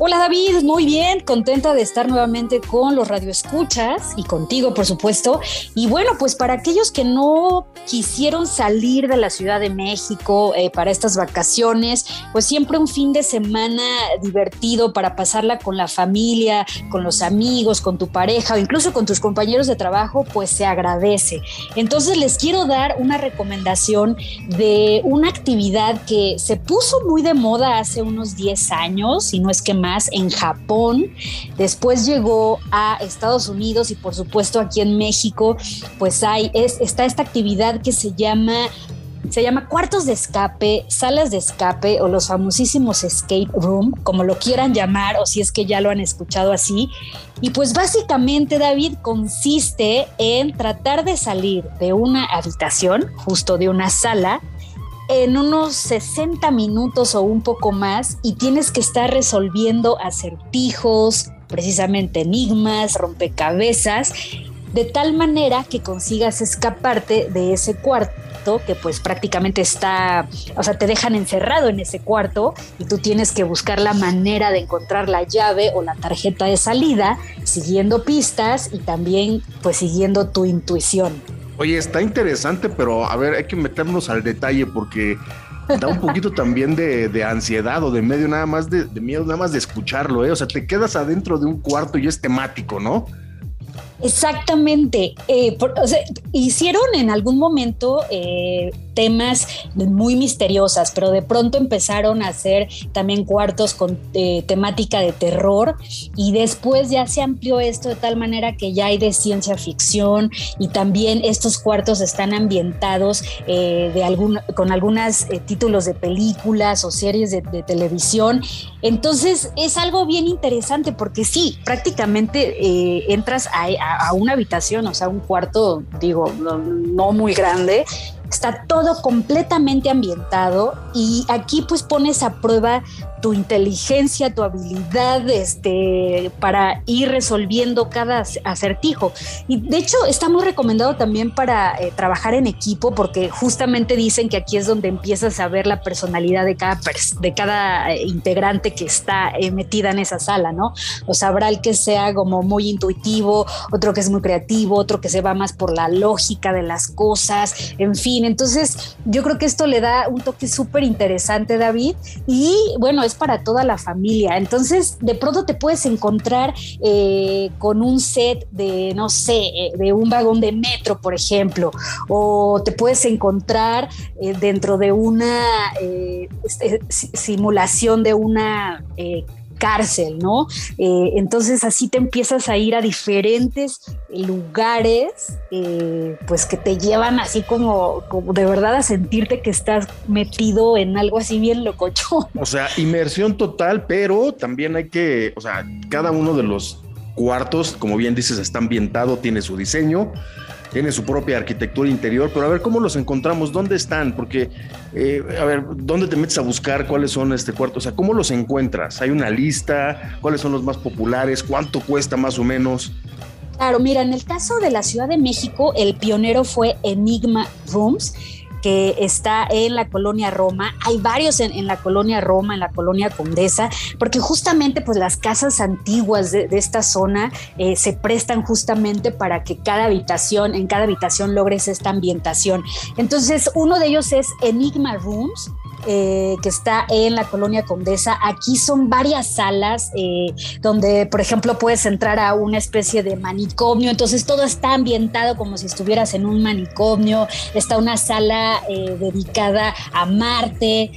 Speaker 4: Hola David, muy bien, contenta de estar nuevamente con los radioescuchas y contigo, por supuesto. Y bueno, pues para aquellos que no quisieron salir de la Ciudad de México eh, para estas vacaciones, pues siempre un fin de semana divertido para pasarla con la familia, con los amigos, con tu pareja o incluso con tus compañeros de trabajo, pues se agradece. Entonces les quiero dar una recomendación de una actividad que se puso muy de moda hace unos 10 años, y no es que más en Japón, después llegó a Estados Unidos y por supuesto aquí en México, pues hay, es, está esta actividad que se llama se llama cuartos de escape, salas de escape o los famosísimos escape room, como lo quieran llamar o si es que ya lo han escuchado así. Y pues básicamente David consiste en tratar de salir de una habitación, justo de una sala, en unos 60 minutos o un poco más y tienes que estar resolviendo acertijos, precisamente enigmas, rompecabezas, de tal manera que consigas escaparte de ese cuarto que pues prácticamente está, o sea, te dejan encerrado en ese cuarto y tú tienes que buscar la manera de encontrar la llave o la tarjeta de salida siguiendo pistas y también pues siguiendo tu intuición.
Speaker 1: Oye, está interesante, pero a ver, hay que meternos al detalle porque da un poquito también de, ansiedad o de medio nada más de, miedo, nada más de escucharlo, ¿eh? O sea, te quedas adentro de un cuarto y es temático, ¿no?
Speaker 4: Exactamente. Eh, hicieron en algún momento, eh, temas muy misteriosas, pero de pronto empezaron a hacer también cuartos con eh, temática de terror y después ya se amplió esto de tal manera que ya hay de ciencia ficción y también estos cuartos están ambientados eh, de algún, con algunos eh, títulos de películas o series de, televisión. Entonces es algo bien interesante porque sí, prácticamente entras a, una habitación, o sea, un cuarto, digo, no muy grande, está todo completamente ambientado y aquí pues pones a prueba tu inteligencia, tu habilidad este, para ir resolviendo cada acertijo. Y de hecho está muy recomendado también para eh, trabajar en equipo porque justamente dicen que aquí es donde empiezas a ver la personalidad de cada, de cada eh, integrante que está eh, metida en esa sala, ¿no? O sea, habrá el que sea como muy intuitivo, otro que es muy creativo, otro que se va más por la lógica de las cosas, en fin. Entonces yo creo que esto le da un toque súper interesante, David. Y bueno, para toda la familia. Entonces, de pronto te puedes encontrar eh, con un set de, no sé, eh, de un vagón de metro, por ejemplo, o te puedes encontrar eh, dentro de una simulación de una cárcel, ¿no? Eh, entonces así te empiezas a ir a diferentes lugares, eh, pues que te llevan así como, como de verdad a sentirte que estás metido en algo así bien locochón.
Speaker 1: O sea, inmersión total, pero también hay que, o sea, cada uno de los cuartos, como bien dices, está ambientado, tiene su diseño tiene su propia arquitectura interior, pero a ver cómo los encontramos, dónde están, porque, eh, a ver, ¿dónde te metes a buscar cuáles son este cuarto? O sea, ¿cómo los encuentras? ¿Hay una lista? ¿Cuáles son los más populares? ¿Cuánto cuesta más o menos?
Speaker 4: Claro, mira, en el caso de la Ciudad de México, el pionero fue Enigma Rooms que está en la colonia Roma. Hay varios en, la colonia Roma, en la colonia Condesa, porque justamente pues las casas antiguas de, esta zona eh, se prestan justamente para que cada habitación, en cada habitación logres esta ambientación. Entonces, uno de ellos es Enigma Rooms, eh, que está en la colonia Condesa. Aquí son varias salas eh, donde, por ejemplo, puedes entrar a una especie de manicomio. Entonces todo está ambientado como si estuvieras en un manicomio. Está una sala eh, dedicada a Marte.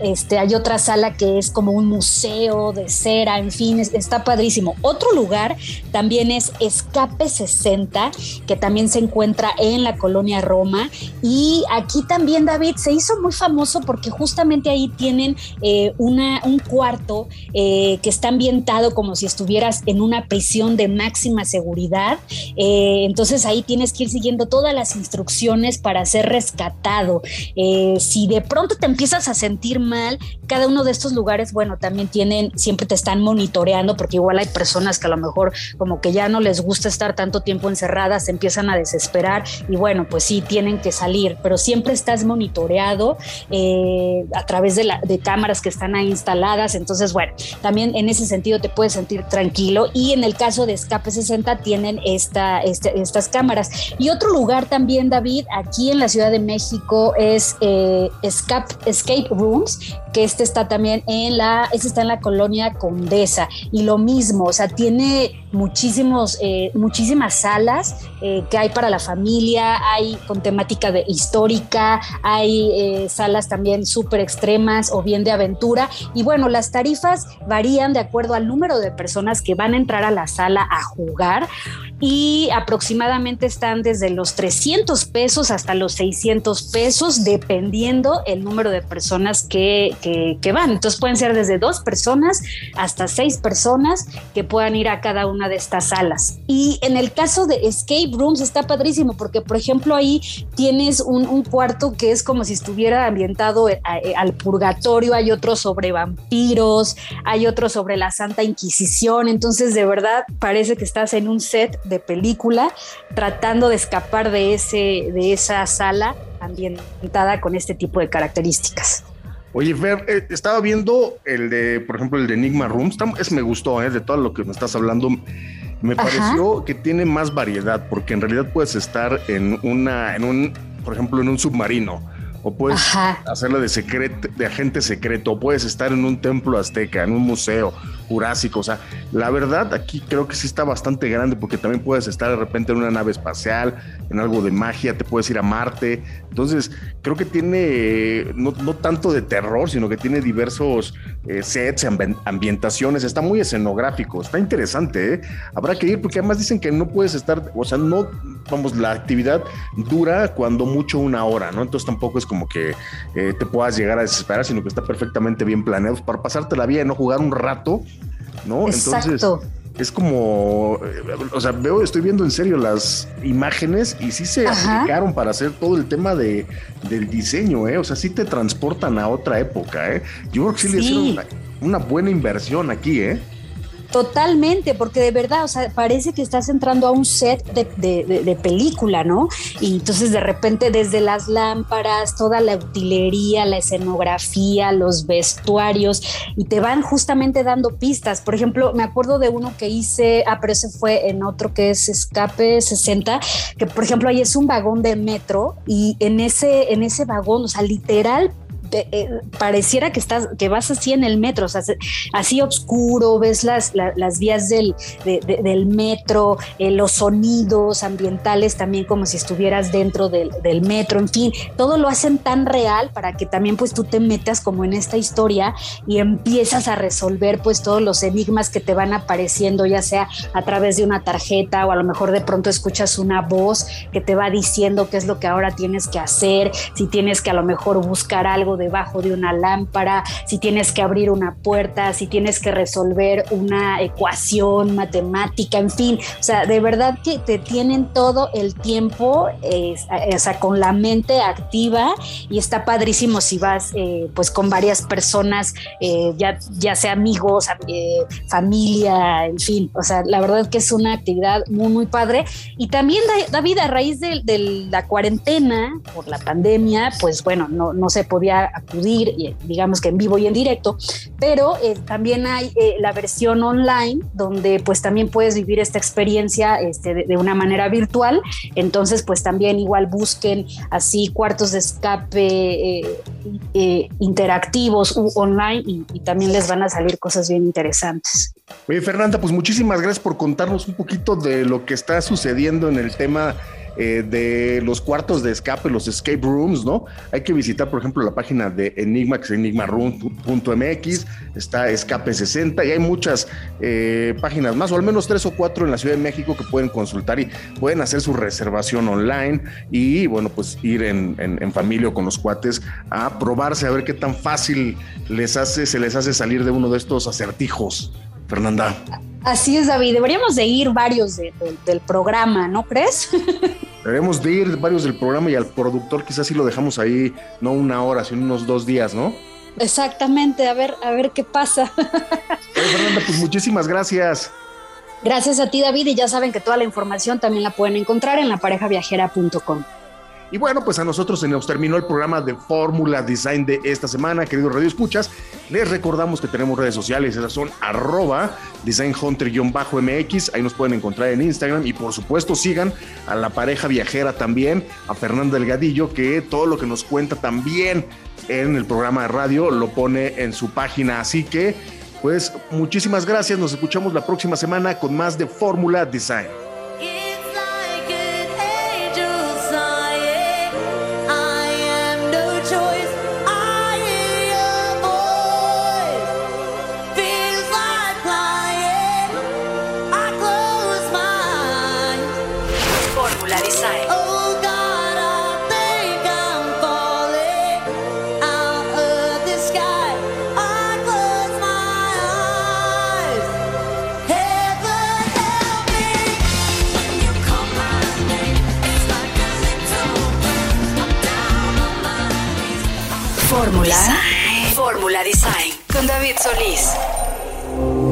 Speaker 4: este, hay otra sala que es como un museo de cera. En fin, está padrísimo. Otro lugar también es Escape 60, que también se encuentra en la colonia Roma. Y aquí también, David, se hizo muy famoso porque justamente ahí tienen eh, una, un cuarto eh, que está ambientado como si estuvieras en una prisión de máxima seguridad. Eh, entonces ahí tienes que ir siguiendo todas las instrucciones para ser rescatado. si de pronto te empiezas a sentir mal, cada uno de estos lugares, bueno, también tienen, siempre te están monitoreando porque igual hay personas que a lo mejor como que ya no les gusta estar tanto tiempo encerradas, se empiezan a desesperar y bueno, pues sí, tienen que salir, pero siempre estás monitoreado. Eh, a través de, la, de cámaras que están ahí instaladas. Entonces, bueno, también en ese sentido te puedes sentir tranquilo. Y en el caso de Escape 60 tienen este, estas cámaras. Y otro lugar también, David, aquí en la Ciudad de México es eh, Escape, Escape Rooms, que este está también en la, este está en la colonia Condesa. Y lo mismo, o sea, tiene muchísimos, eh, muchísimas salas que hay para la familia, hay con temática de histórica, hay salas también súper extremas o bien de aventura. Y bueno, las tarifas varían de acuerdo al número de personas que van a entrar a la sala a jugar y aproximadamente están desde los 300 pesos hasta los 600 pesos, dependiendo el número de personas que, que, van. Entonces pueden ser desde dos personas hasta seis personas que puedan ir a cada de estas salas. Y en el caso de escape rooms está padrísimo porque, por ejemplo, ahí tienes un, un cuarto que es como si estuviera ambientado eh, eh, al purgatorio, hay otro sobre vampiros, hay otro sobre la Santa Inquisición. Entonces, de verdad, parece que estás en un set de película, tratando de escapar de, ese, de esa sala ambientada con este tipo de características.
Speaker 1: Oye, Fer, eh, estaba viendo el de, por ejemplo, el de Enigma Rooms, es, me gustó, eh, de todo lo que me estás hablando. Me pareció que tiene más variedad, porque en realidad puedes estar en una, en un, por ejemplo, en un submarino, o puedes hacerla de, secreto, de agente secreto, o puedes estar en un templo azteca, en un museo jurásico. O sea, la verdad aquí creo que sí está bastante grande porque también puedes estar de repente en una nave espacial, en algo de magia, te puedes ir a Marte. Entonces, creo que tiene no, tanto de terror, sino que tiene diversos eh, sets, ambientaciones. Está muy escenográfico, está interesante. ¿eh? Habrá que ir porque además dicen que no puedes estar, o sea, no, vamos, la actividad dura cuando mucho una hora, ¿no? Entonces tampoco es como que eh, te puedas llegar a desesperar, sino que está perfectamente bien planeado para pasarte la vida y no jugar un rato, ¿no? Entonces es como, eh, o sea, veo, estoy viendo en serio las imágenes y sí se aplicaron para hacer todo el tema de, del diseño, ¿eh? O sea, sí te transportan a otra época, ¿eh? Yo creo que sí, le hicieron una buena inversión aquí, ¿eh?
Speaker 4: Totalmente, porque de verdad, o sea, parece que estás entrando a un set de, película, ¿no? Y entonces de repente desde las lámparas, toda la utilería, la escenografía, los vestuarios, y te van justamente dando pistas. Por ejemplo, me acuerdo de uno que hice, ah, pero ese fue en otro que es Escape 60, que por ejemplo ahí es un vagón de metro y en ese, en ese vagón, o sea, literal eh, pareciera que estás, que vas así en el metro, o sea, así oscuro, ves las, las vías del, del metro, eh, los sonidos ambientales también como si estuvieras dentro del, del, metro, en fin, todo lo hacen tan real para que también pues tú te metas como en esta historia y empiezas a resolver pues todos los enigmas que te van apareciendo, ya sea a través de una tarjeta o a lo mejor de pronto escuchas una voz que te va diciendo qué es lo que ahora tienes que hacer, si tienes que a lo mejor buscar algo debajo de una lámpara, si tienes que abrir una puerta, si tienes que resolver una ecuación matemática, en fin, o sea, de verdad que te tienen todo el tiempo, eh, o sea, con la mente activa y está padrísimo si vas eh, pues con varias personas, eh, ya, ya sea amigos, familia, en fin, o sea, la verdad que es una actividad muy, muy padre. Y también, David, a raíz de, de la cuarentena, por la pandemia, pues bueno, no, no se podía acudir, digamos que en vivo y en directo, pero eh, también hay eh, la versión online donde pues también puedes vivir esta experiencia este, de, una manera virtual, entonces pues también igual busquen así cuartos de escape eh, interactivos u online y, y también les van a salir cosas bien interesantes.
Speaker 1: Oye Fernanda, pues muchísimas gracias por contarnos un poquito de lo que está sucediendo en el tema eh, de los cuartos de escape, los escape rooms, ¿no? Hay que visitar, por ejemplo, la página de Enigma, que es enigmaroom.mx, está Escape 60 y hay muchas eh, páginas más, o al menos tres o cuatro en la Ciudad de México que pueden consultar y pueden hacer su reservación online y, bueno, pues ir en, en familia o con los cuates a probarse, a ver qué tan fácil les hace, se les hace salir de uno de estos acertijos. Fernanda.
Speaker 4: Así es, David. Deberíamos de ir varios del programa, ¿no crees?
Speaker 1: Deberíamos de ir varios del programa y al productor quizás sí lo dejamos ahí, no una hora, sino unos dos días, ¿no?
Speaker 4: Exactamente, a ver, a ver qué pasa.
Speaker 1: Fernanda, pues muchísimas gracias.
Speaker 4: Gracias a ti, David, y ya saben que toda la información también la pueden encontrar en laparejaviajera.com.
Speaker 1: Y bueno, pues a nosotros se nos terminó el programa de Fórmula Design de esta semana, queridos Radio Escuchas. Les recordamos que tenemos redes sociales, esas son arroba designhunter-mx, ahí nos pueden encontrar en Instagram y por supuesto sigan a la pareja viajera también, a Fernando Delgadillo, que todo lo que nos cuenta también en el programa de radio lo pone en su página. Así que, pues muchísimas gracias, nos escuchamos la próxima semana con más de Fórmula Design.